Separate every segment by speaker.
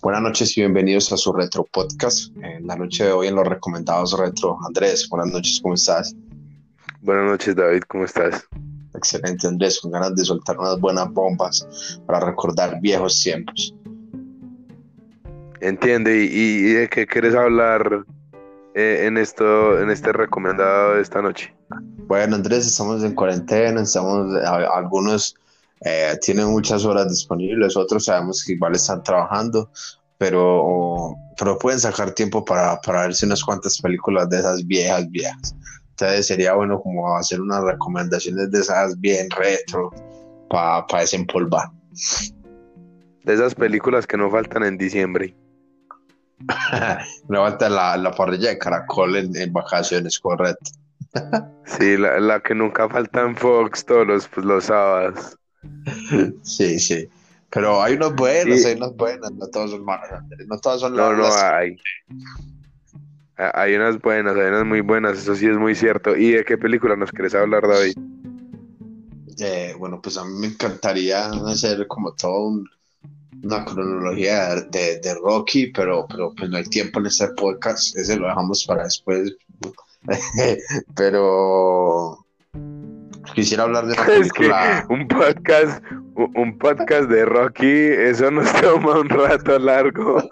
Speaker 1: Buenas noches y bienvenidos a su retro podcast. En la noche de hoy en los recomendados retro. Andrés, buenas noches, ¿cómo estás?
Speaker 2: Buenas noches, David, ¿cómo estás?
Speaker 1: Excelente, Andrés, con ganas de soltar unas buenas bombas para recordar viejos tiempos.
Speaker 2: Entiende, ¿y, de qué quieres hablar eh, en, esto, en este recomendado de esta noche?
Speaker 1: Bueno, Andrés, estamos en cuarentena, estamos, algunos eh, tienen muchas horas disponibles, otros sabemos que igual están trabajando, pero, pero pueden sacar tiempo para, para verse unas cuantas películas de esas viejas, viejas. Entonces sería bueno como hacer unas recomendaciones de esas bien retro para desempolvar.
Speaker 2: De esas películas que no faltan en diciembre.
Speaker 1: no falta la, la parrilla de caracol en, en vacaciones, correcto.
Speaker 2: sí, la, la, que nunca falta en Fox todos los, pues, los sábados.
Speaker 1: Sí, sí. Pero hay unos buenos, hay unas buenas, no todos son malos, no todos son No, no,
Speaker 2: hay. Hay unas buenas, hay unas muy buenas, eso sí es muy cierto. ¿Y de qué película nos querés hablar, David?
Speaker 1: Eh, bueno, pues a mí me encantaría hacer como todo una cronología de, de, Rocky, pero, pero pues no hay tiempo en este podcast, ese lo dejamos para después. pero quisiera hablar de la película.
Speaker 2: un podcast, un podcast de Rocky, eso nos toma un rato largo.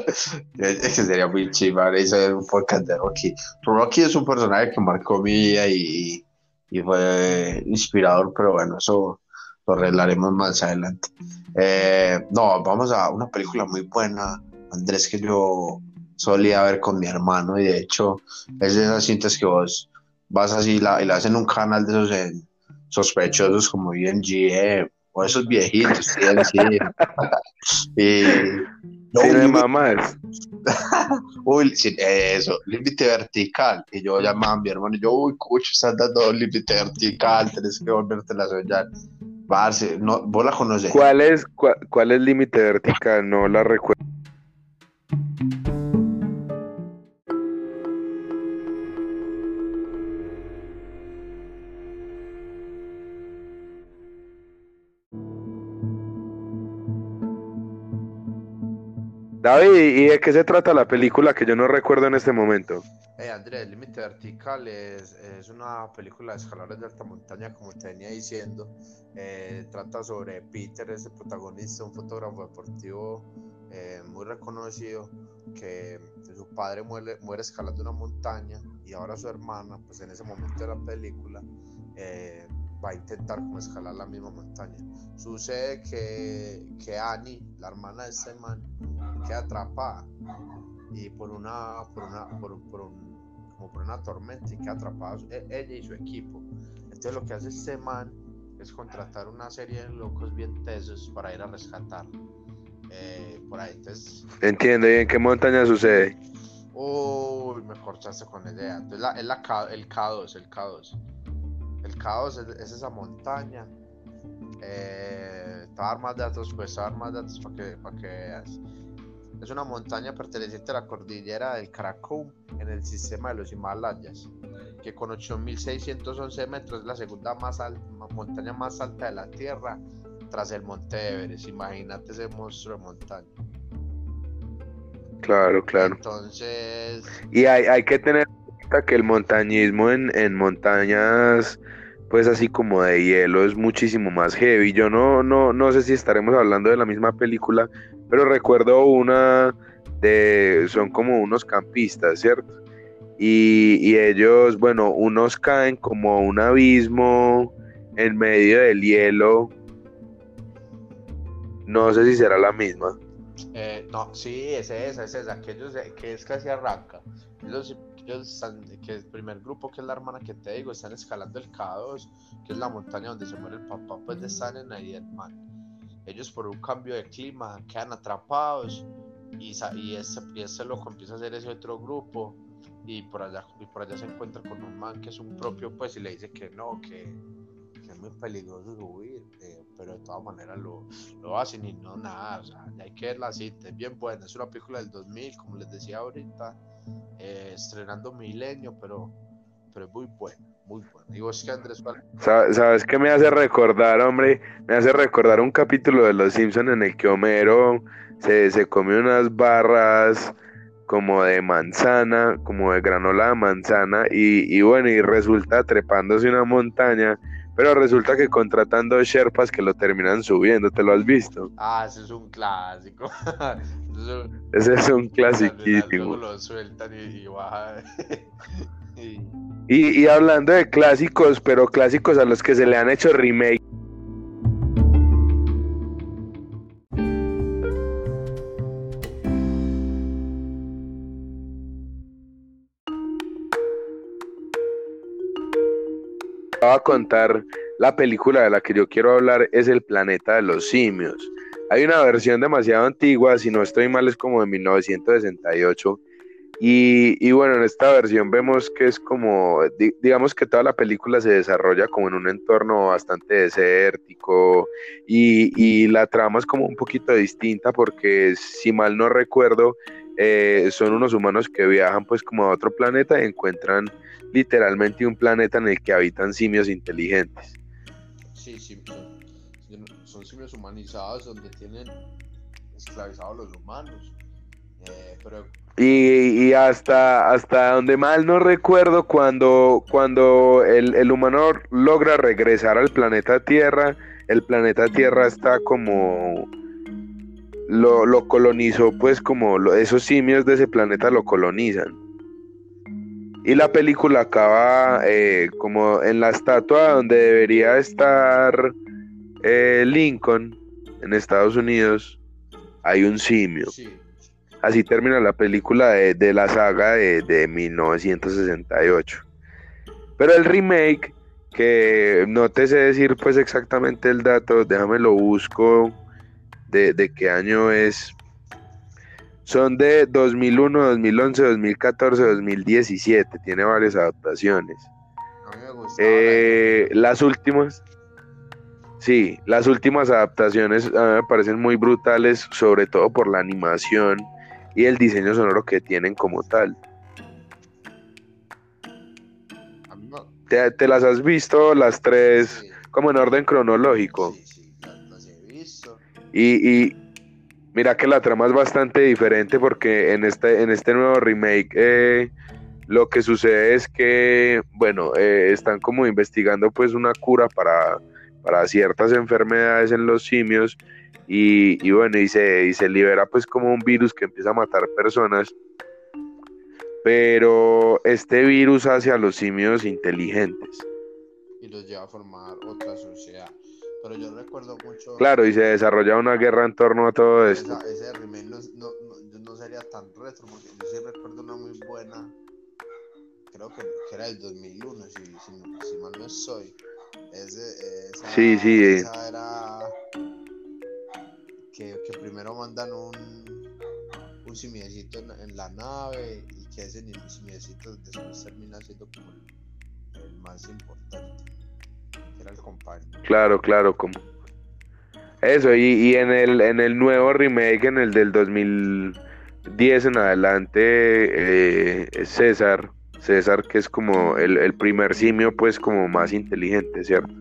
Speaker 1: Ese sería muy chivar, eso es un podcast de Rocky. Rocky es un personaje que marcó mi vida y, y fue inspirador, pero bueno, eso lo arreglaremos más adelante. Eh, no, vamos a una película muy buena, Andrés, que yo solía ver con mi hermano y de hecho es de esas cintas que vos vas así la, y la hacen un canal de esos sospechosos como ING o esos viejitos, sí, y
Speaker 2: no, de mamás.
Speaker 1: uy, eso, límite vertical. Y yo llamaba a mi hermano y yo, uy, cucho, estás dando límite vertical, tienes que volverte a soñar. Parce, no, vos la conoces.
Speaker 2: ¿Cuál es, cuál es límite vertical? No la recuerdo. David, ¿y de qué se trata la película que yo no recuerdo en este momento?
Speaker 1: Eh, Andrés, Límite Vertical es, es, una película de escaladores de alta montaña, como te venía diciendo. Eh, trata sobre Peter, ese protagonista, un fotógrafo deportivo eh, muy reconocido, que su padre muere, muere escalando una montaña y ahora su hermana, pues en ese momento de la película, eh, va a intentar como escalar la misma montaña. Sucede que, que Annie, la hermana de este man, queda atrapada y por una, por una, por, por un, como por una tormenta y queda atrapada e, ella y su equipo. Entonces lo que hace este man es contratar una serie de locos bien tesos para ir a rescatar Eh, por ahí, entonces...
Speaker 2: Entiendo, ¿y en qué montaña sucede?
Speaker 1: Uy, me cortaste con la idea. Entonces la, es la, el K2, el K2. El K2 es, esa montaña. Eh, te dar más datos, pues te dar más datos para que, para que veas. Es una montaña perteneciente a la cordillera del Karakum en el sistema de los Himalayas, que con 8.611 metros es la segunda más montaña más alta de la Tierra tras el Monte Everest. Imagínate ese monstruo de montaña.
Speaker 2: Claro, claro.
Speaker 1: Entonces...
Speaker 2: Y hay, hay que tener en cuenta que el montañismo en, en montañas pues así como de hielo es muchísimo más heavy. Yo no, no, no sé si estaremos hablando de la misma película, pero recuerdo una de, son como unos campistas, ¿cierto? Y, ellos, bueno, unos caen como un abismo en medio del hielo. No sé si será la misma.
Speaker 1: Eh, no, sí, es esa, es esa, aquellos que es casi arranca. Ellos, están, que el primer grupo, que es la hermana que te digo, están escalando el K2, que es la montaña donde se muere el papá, pues están en ahí el man ellos por un cambio de clima quedan atrapados y, y, ese, y ese loco empieza a hacer ese otro grupo y por allá y por allá se encuentra con un man que es un propio pues y le dice que no que, es muy peligroso subir eh, pero de todas maneras lo, lo, hacen y no nada o sea hay que ver la es bien buena es una película del 2000 como les decía ahorita eh, estrenando milenio pero pero es muy buena Muy bueno. ¿Y vos qué, Andrés?
Speaker 2: ¿Sabes qué me hace recordar, hombre? Me hace recordar un capítulo de Los Simpsons en el que Homero se, se come unas barras como de manzana, como de granola de manzana, y, y bueno, y resulta trepándose una montaña pero resulta que contratando Sherpas que lo terminan subiendo, ¿te lo has visto?
Speaker 1: Ah, ese es un clásico.
Speaker 2: ese es un clasiquísimo.
Speaker 1: Lo sueltan y, baja.
Speaker 2: y... y hablando de clásicos, pero clásicos a los que se le han hecho remake a contar la película de la que yo quiero hablar es El planeta de los simios. Hay una versión demasiado antigua, si no estoy mal es como de 1968. Y, y bueno, en esta versión vemos que es como, digamos que toda la película se desarrolla como en un entorno bastante desértico y, y la trama es como un poquito distinta porque si mal no recuerdo, eh, son unos humanos que viajan pues como a otro planeta y encuentran literalmente un planeta en el que habitan simios inteligentes.
Speaker 1: Sí, sí, son, simios humanizados donde tienen esclavizados los humanos. Eh,
Speaker 2: y, hasta, hasta donde mal no recuerdo, cuando, cuando el, humano logra regresar al planeta Tierra, el planeta Tierra está como... Lo, lo colonizó, pues como esos simios de ese planeta lo colonizan. Y la película acaba eh, como en la estatua donde debería estar eh, Lincoln en Estados Unidos. Hay un simio. Así termina la película de, la saga de, 1968. Pero el remake, que no te sé decir pues exactamente el dato, déjame lo busco de, de qué año es, son de 2001, 2011, 2014, 2017. Tiene varias adaptaciones.
Speaker 1: A mí me
Speaker 2: eh, las últimas. Sí, las últimas adaptaciones a mí me parecen muy brutales, sobre todo por la animación y el diseño sonoro que tienen como tal. ¿Te, las has visto las tres como en orden cronológico?
Speaker 1: Sí,
Speaker 2: Y, y, Mira que la trama es bastante diferente porque en este, en este nuevo remake eh, lo que sucede es que, bueno, eh, están como investigando pues una cura para, para ciertas enfermedades en los simios y, bueno, y se, y se libera pues como un virus que empieza a matar personas. Pero este virus hace a los simios inteligentes.
Speaker 1: Y los lleva a formar otra sociedad pero yo recuerdo mucho.
Speaker 2: Claro, y se desarrolla una guerra en torno a todo esto.
Speaker 1: ese remake no, no, no, sería tan retro, porque yo sí recuerdo una muy buena, creo que, que era el 2001, si, si, si mal no soy. Ese, esa,
Speaker 2: sí, sí.
Speaker 1: Esa era que, que primero mandan un, un simiecito en, en, la nave y que ese simiecito después termina siendo como el más importante
Speaker 2: Claro, claro, como. Eso, y, en, el, en el nuevo remake, en el del 2010 en adelante, eh, César, César que es como el, el primer simio, pues como más inteligente, ¿cierto?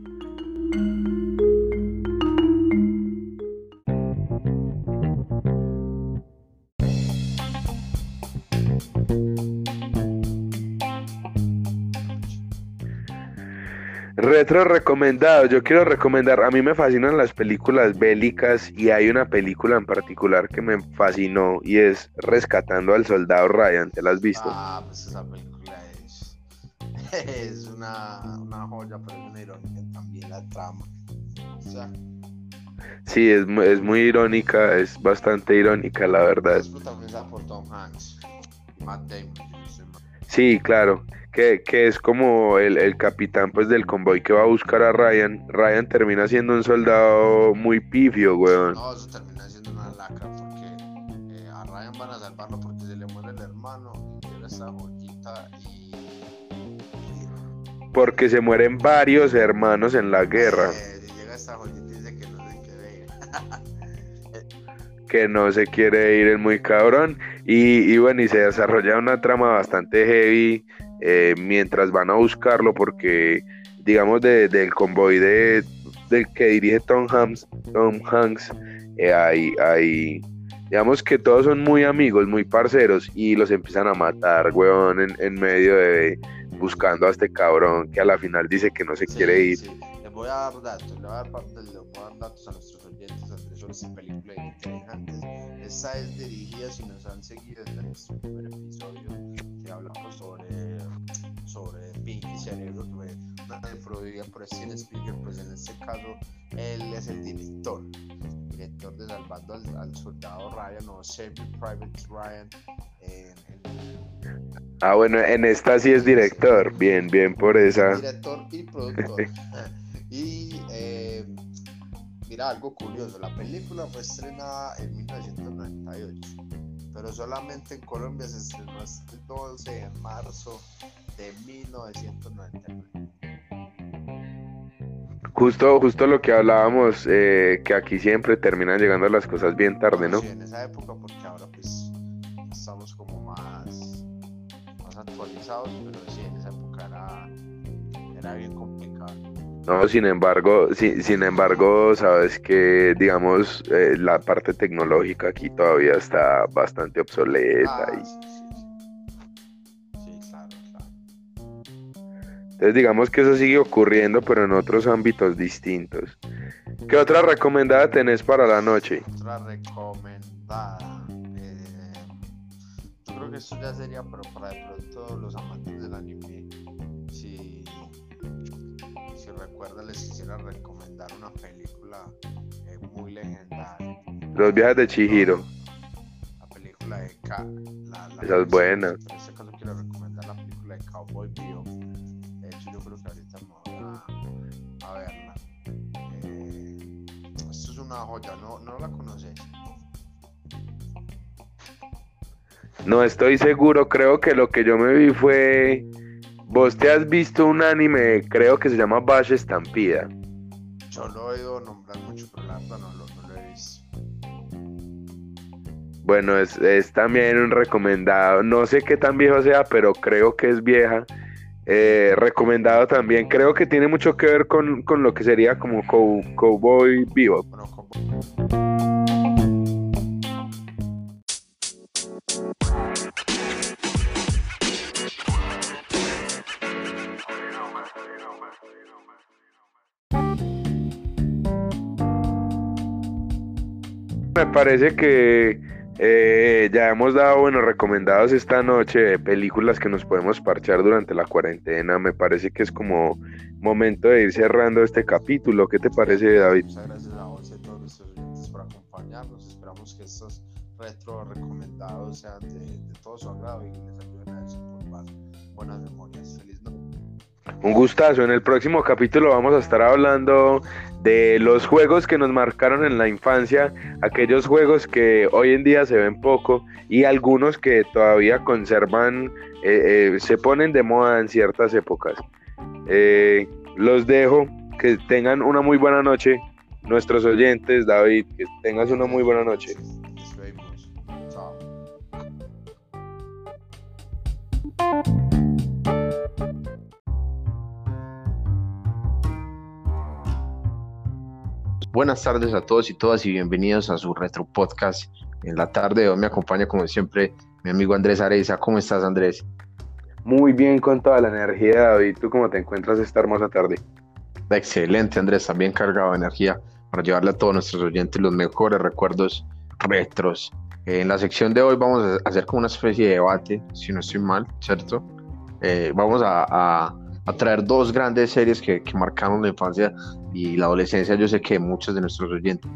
Speaker 2: Retro recomendado, yo quiero recomendar, a mí me fascinan las películas bélicas y hay una película en particular que me fascinó y es Rescatando al Soldado Ryan, ¿te la has visto?
Speaker 1: Ah, pues esa película es, es una, una joya, pero es una irónica también la trama. O sea,
Speaker 2: sí, es, es muy irónica, es bastante irónica la verdad.
Speaker 1: Por Tom Hanks Matt Damon.
Speaker 2: Sí, claro que, es como el, capitán pues del convoy que va a buscar a Ryan. Ryan termina siendo un soldado muy pifio, weón.
Speaker 1: No, eso termina siendo una lacra porque eh, a Ryan van a salvarlo porque se le muere el hermano y llega esa joyita y...
Speaker 2: Porque se mueren varios hermanos en la guerra.
Speaker 1: Eh, llega esta joyita y dice que no se quiere ir.
Speaker 2: que no se quiere ir el muy cabrón. Y, y bueno, y se desarrolla una trama bastante heavy eh, mientras van a buscarlo porque digamos del convoy de, del que dirige Tom Hanks, Tom Hanks eh, hay, hay, digamos que todos son muy amigos, muy parceros y los empiezan a matar, weón, en, en medio de buscando a este cabrón que a la final dice que no se quiere ir.
Speaker 1: Sí. Les voy a dar datos, les voy a dar, datos a nuestros oyentes sobre esta película de Interesantes. Esta es dirigida, si nos han seguido desde nuestro primer episodio, que hablamos sobre, sobre Pinky Cerebro, fue una serie producida por Steven Spielberg, pues en este caso él es el director, director de Salvando al, al Soldado Ryan o Saving Private Ryan. En, en,
Speaker 2: Ah, bueno, en esta sí es director. Bien, bien por esa.
Speaker 1: Director y productor. y eh, mira, algo curioso: la película fue estrenada en 1998, pero solamente en Colombia se estrenó el 12 de marzo de 1999.
Speaker 2: Justo, justo lo que hablábamos, eh, que aquí siempre terminan llegando las cosas bien tarde, ¿no?
Speaker 1: Sí, en esa época, porque ahora pues estamos como más, más actualizados, pero sí, en esa época era, era bien complicado.
Speaker 2: No, sin embargo, sin, sin embargo, sabes que, digamos, eh, la parte tecnológica aquí todavía está bastante obsoleta.
Speaker 1: Ah,
Speaker 2: y...
Speaker 1: sí, sí, sí. Claro, claro.
Speaker 2: Entonces digamos que eso sigue ocurriendo, pero en otros ámbitos distintos. ¿Qué otra recomendada tenés para la noche?
Speaker 1: Otra recomendada. eh, yo creo que esto ya sería pero para de pronto los amantes del anime. Recuerdan, les quisiera recomendar una película eh, muy legendaria.
Speaker 2: Los viajes de Chihiro.
Speaker 1: La película de Ka. La, la
Speaker 2: Esa es buena.
Speaker 1: En este caso quiero recomendar la película de Cowboy Bebop. De hecho, yo creo que ahorita me voy a, a verla. Eh, esto es una joya, ¿no, no la conoces?
Speaker 2: No estoy seguro, creo que lo que yo me vi fue... Vos te has visto un anime, creo que se llama Bash Estampida.
Speaker 1: Yo lo he oído nombrar mucho, pero la verdad no lo, no lo he visto.
Speaker 2: Bueno, es, es también un recomendado. No sé qué tan viejo sea, pero creo que es vieja. Eh, recomendado también. Creo que tiene mucho que ver con, con lo que sería como cow- Cowboy Bebop.
Speaker 1: Bueno,
Speaker 2: Me parece que eh, ya hemos dado buenos recomendados esta noche de películas que nos podemos parchar durante la cuarentena. Me parece que es como momento de ir cerrando este capítulo. ¿Qué te parece, David?
Speaker 1: Muchas gracias a vos y a todos nuestros oyentes por acompañarnos. Esperamos que estos retro recomendados sean de, de todo su agrado y les ayuden a desempolvar buenas memorias. Feliz.
Speaker 2: Un gustazo. En el próximo capítulo vamos a estar hablando de los juegos que nos marcaron en la infancia, aquellos juegos que hoy en día se ven poco y algunos que todavía conservan, eh, eh, se ponen de moda en ciertas épocas. Eh, los dejo, que tengan una muy buena noche. Nuestros oyentes, David, que tengas una muy buena noche.
Speaker 1: Buenas tardes a todos y todas y bienvenidos a su retro podcast. En la tarde de hoy me acompaña como siempre mi amigo Andrés Areza. ¿Cómo estás Andrés?
Speaker 2: Muy bien con toda la energía, David. ¿Tú cómo te encuentras esta hermosa tarde?
Speaker 1: Excelente Andrés, también cargado de energía para llevarle a todos nuestros oyentes los mejores recuerdos retros. En la sección de hoy vamos a hacer como una especie de debate, si no estoy mal, ¿cierto? Eh, vamos a, a- a traer dos grandes series que, que marcaron la infancia y la adolescencia, yo sé que muchos de nuestros oyentes.